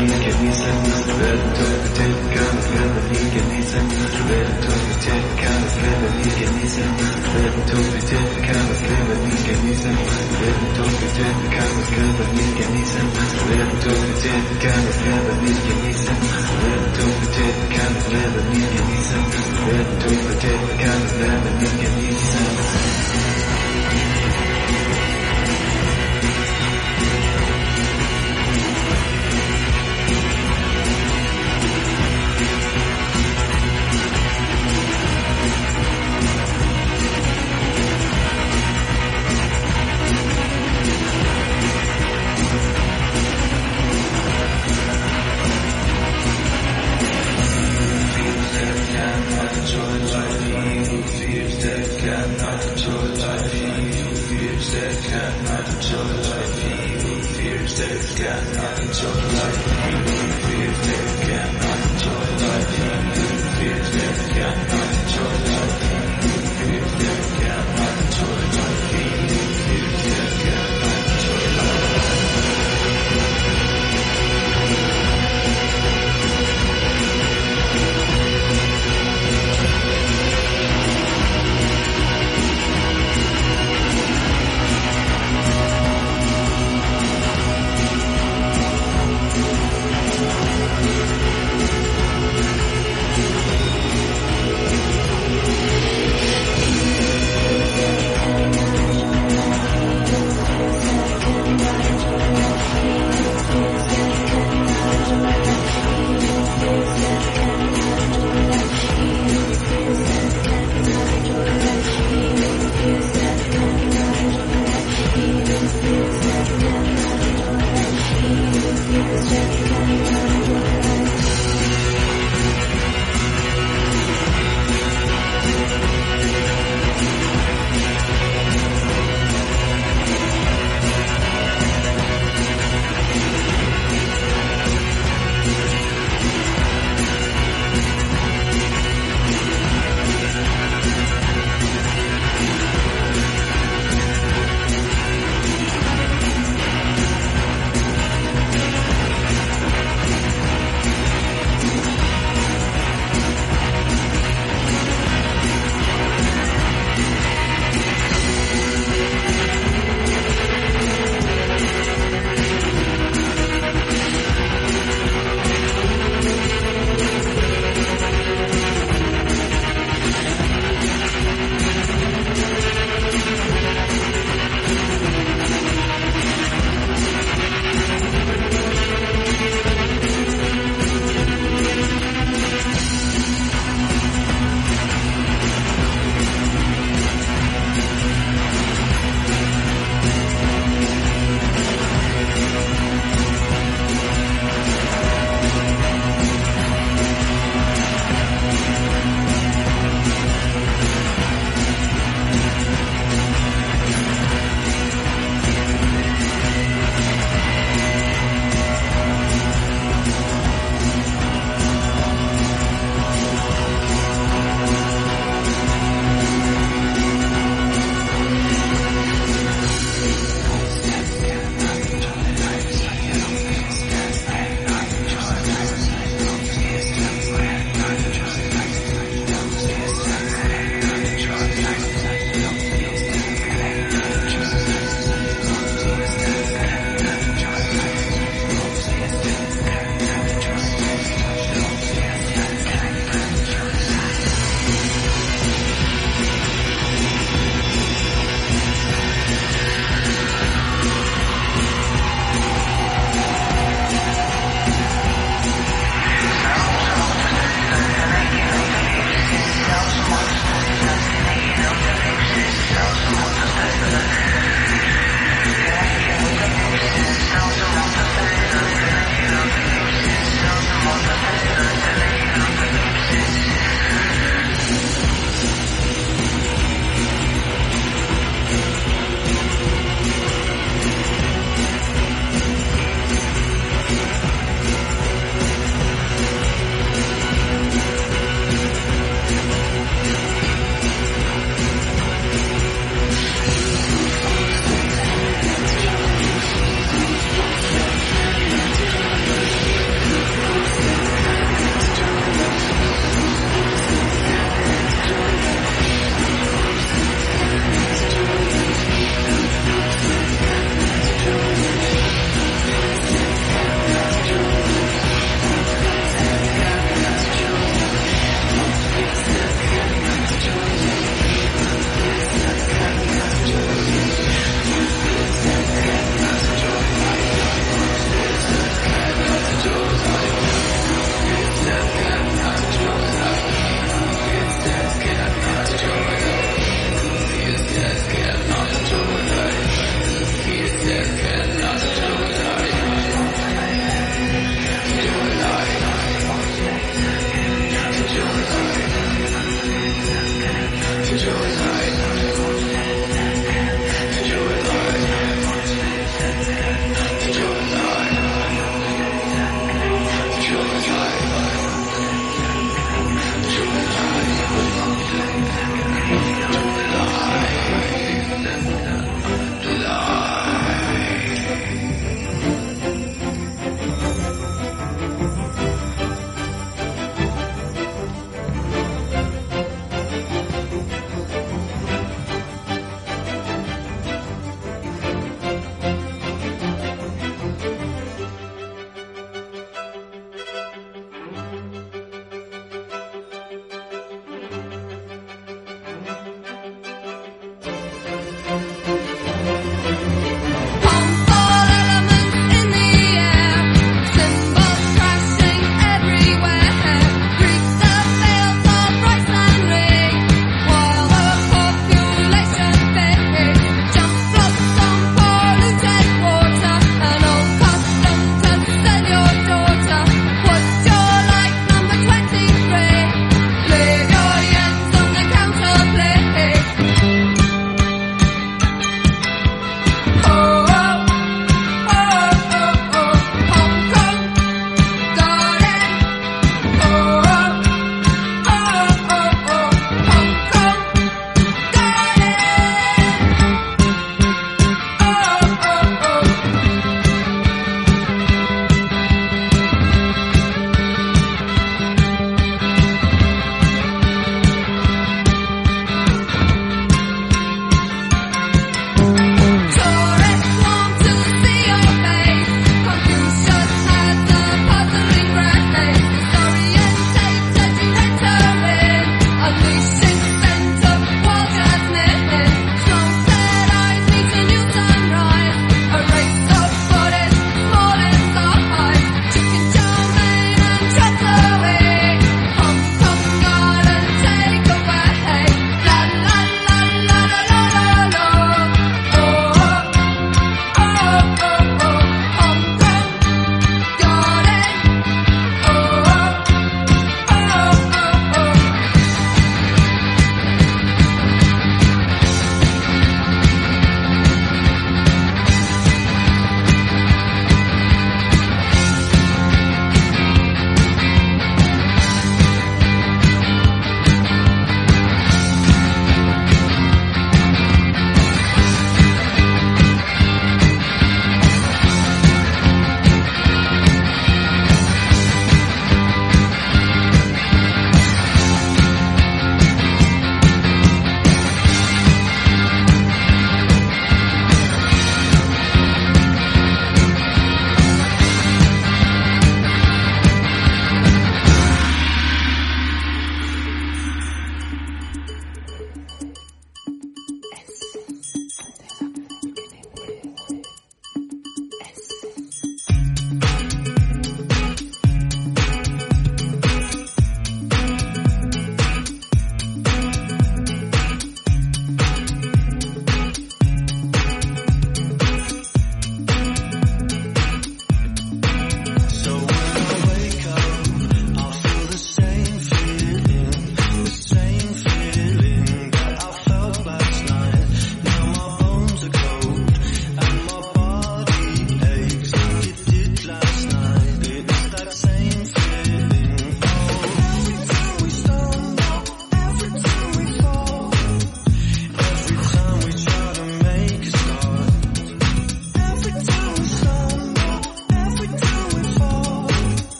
الكنيسة استقبلت تلك أفلام الكنيسة استقبلت تلك أفلام الكنيسة استقبلت تلك أفلام الكنيسة استقبلت تلك أفلام الكنيسة استقبلت تلك أفلام الكنيسة استقبلت تلك أفلام الكنيسة استقبلت تلك أفلام الكنيسة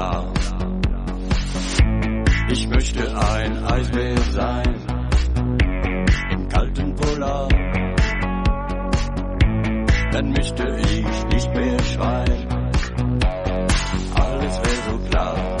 da. Ich möchte ein Eisbär sein im kalten Polar. Dann müsste ich nicht mehr schreien. Alles wäre so klar.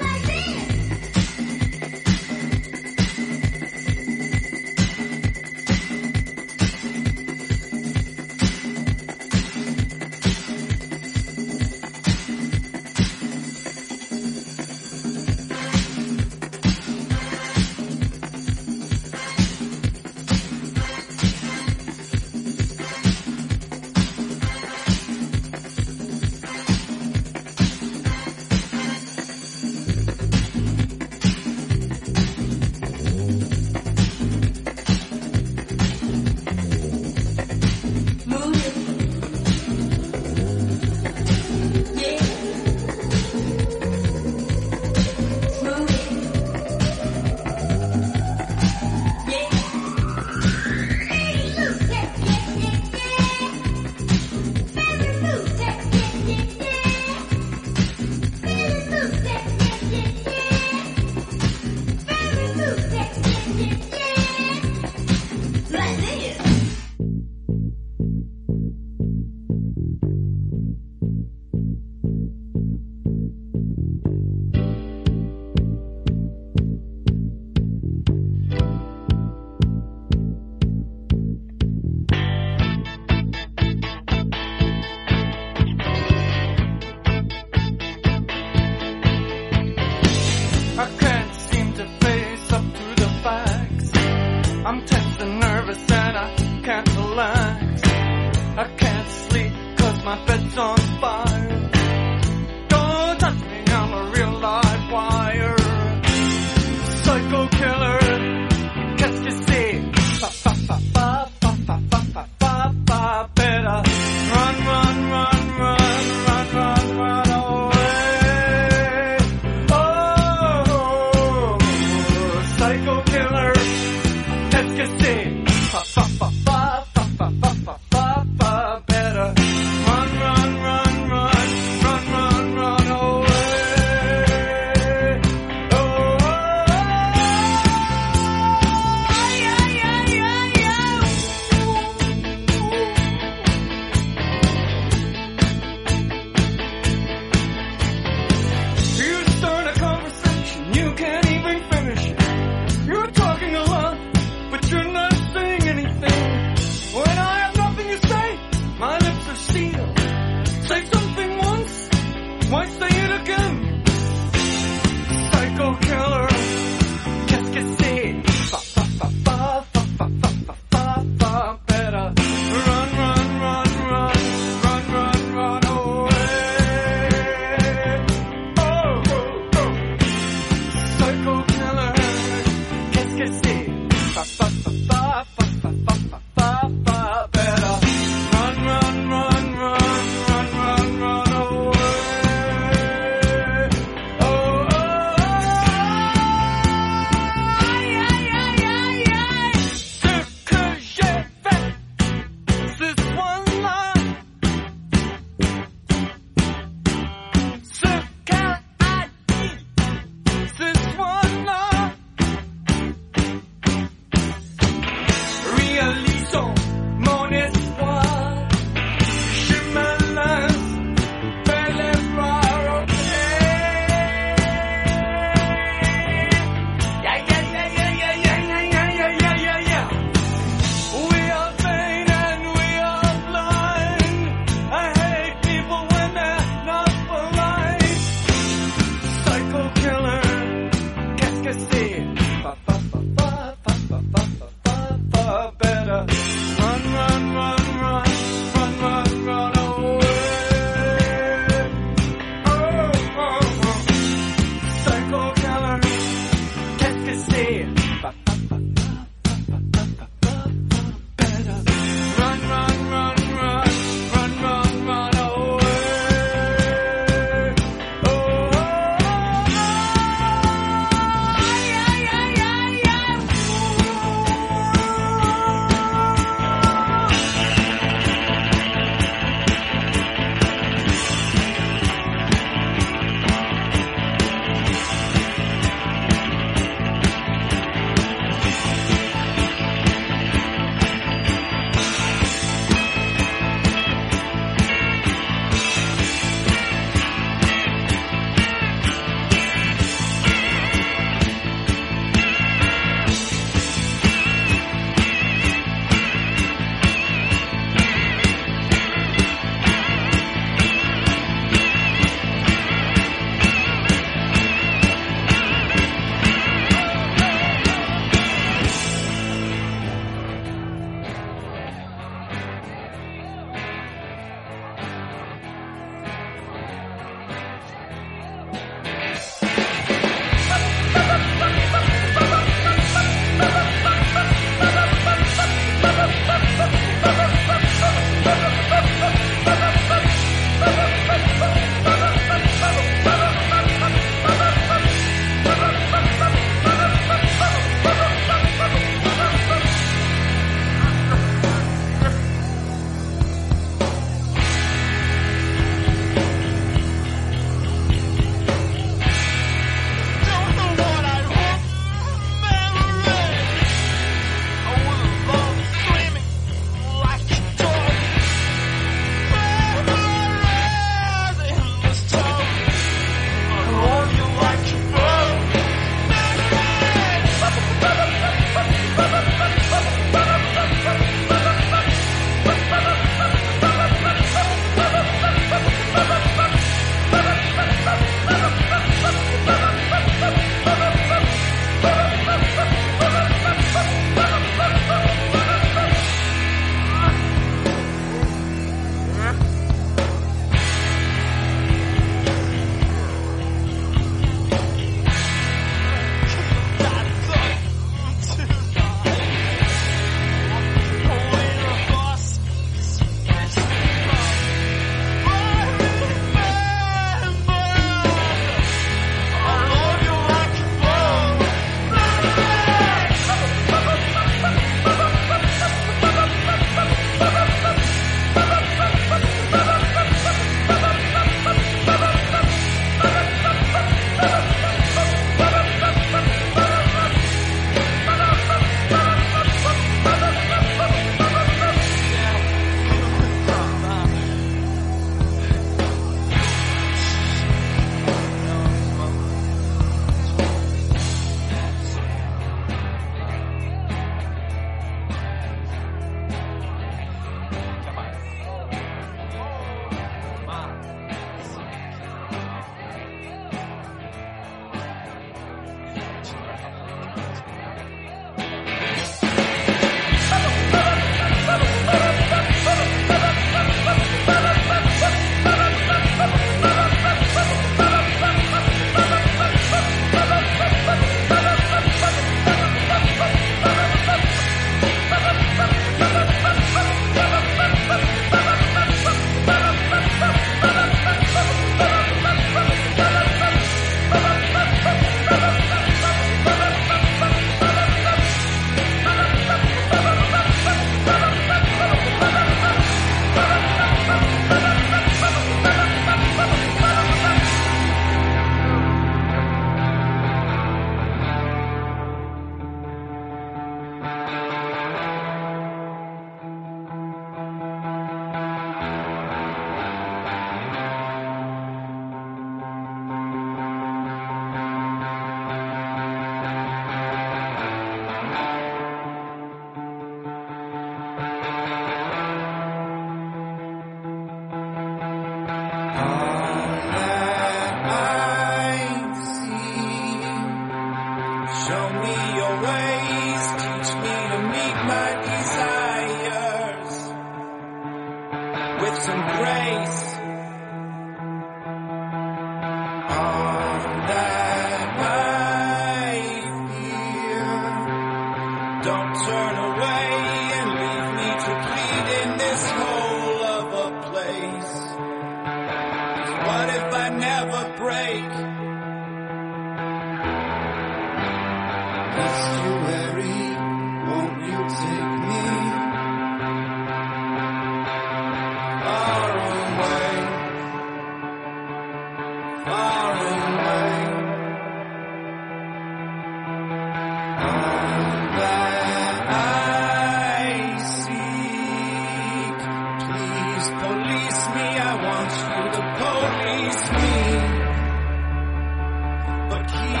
keep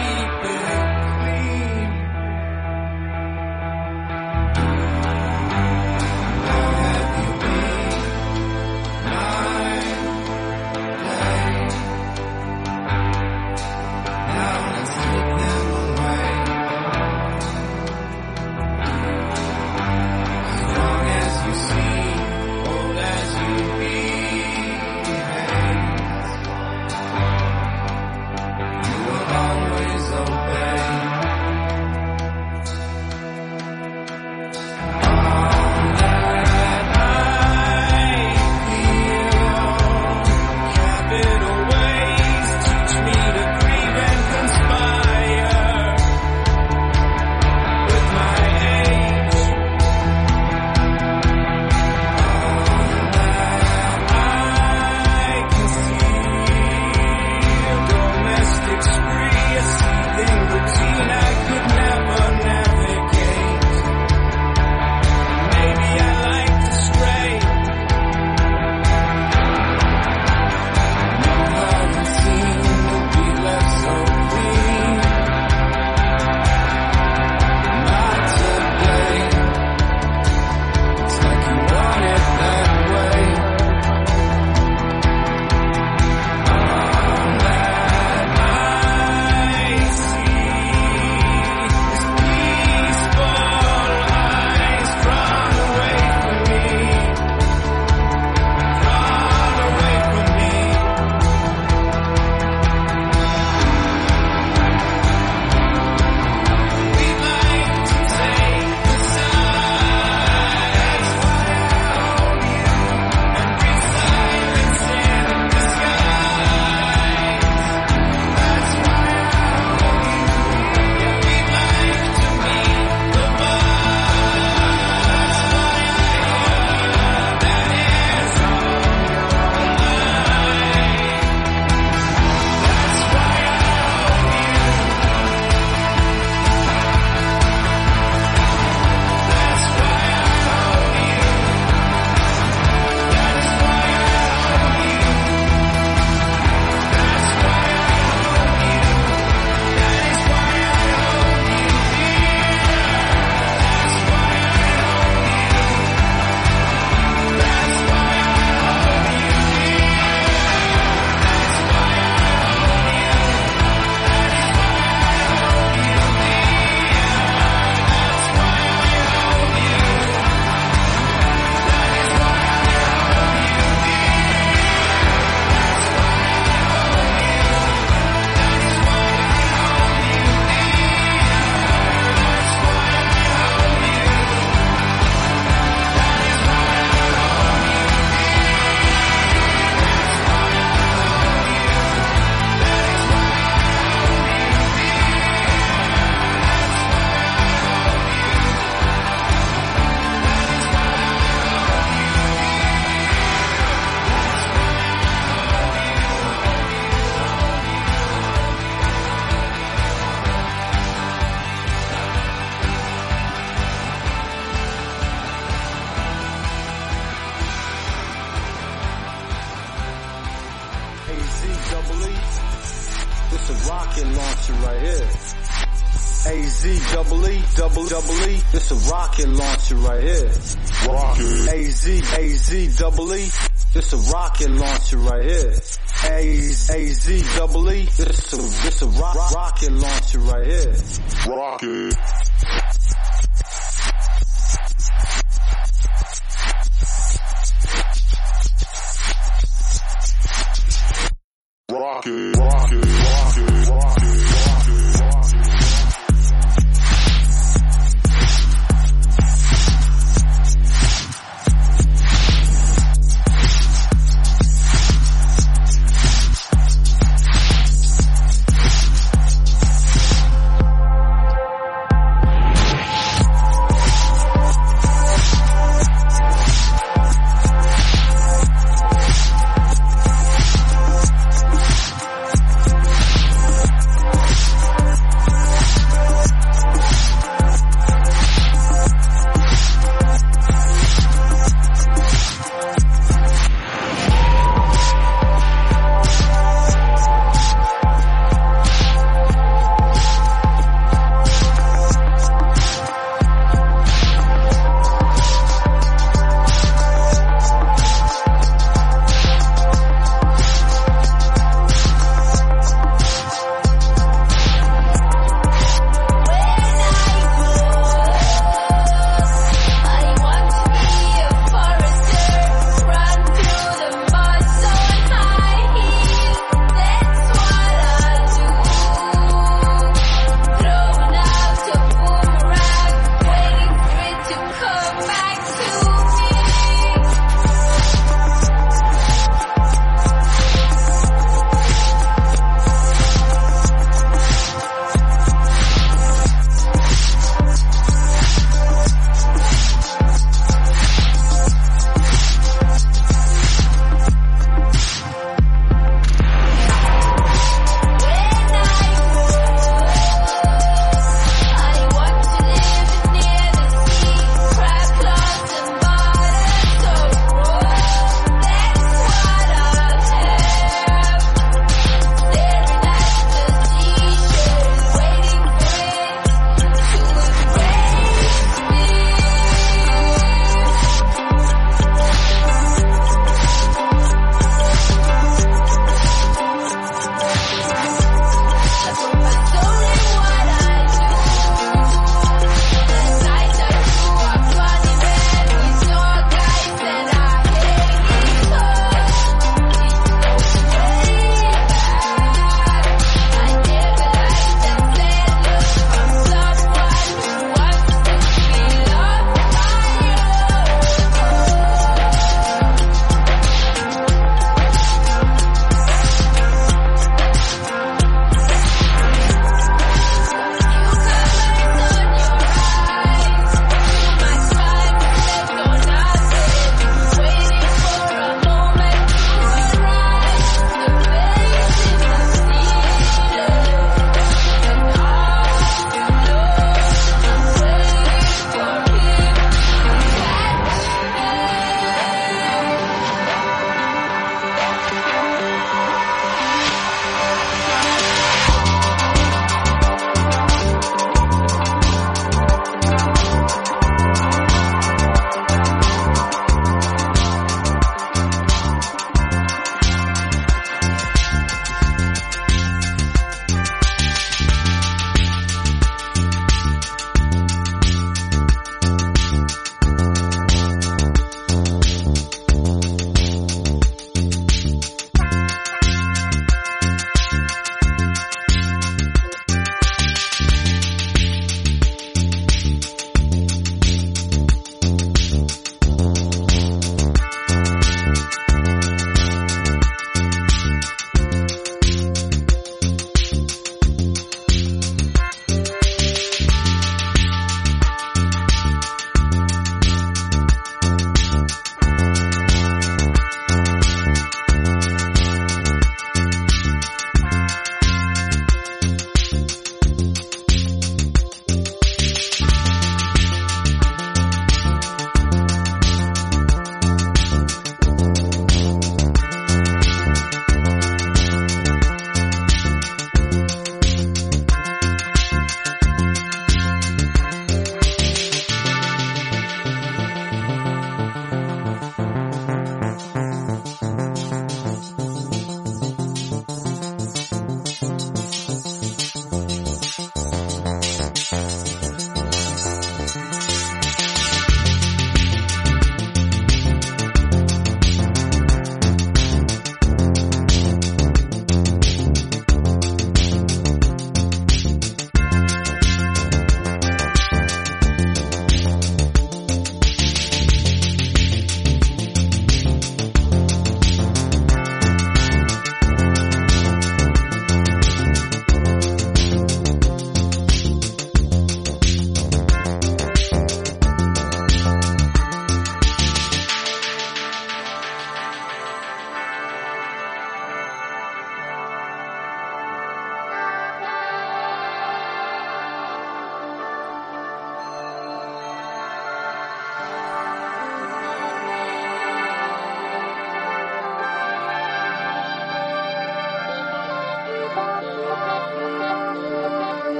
double E. This a rocket launcher right here. A A Z double E. This a this a rock, rocket launcher right here. Rocket. Rocket. Rocket.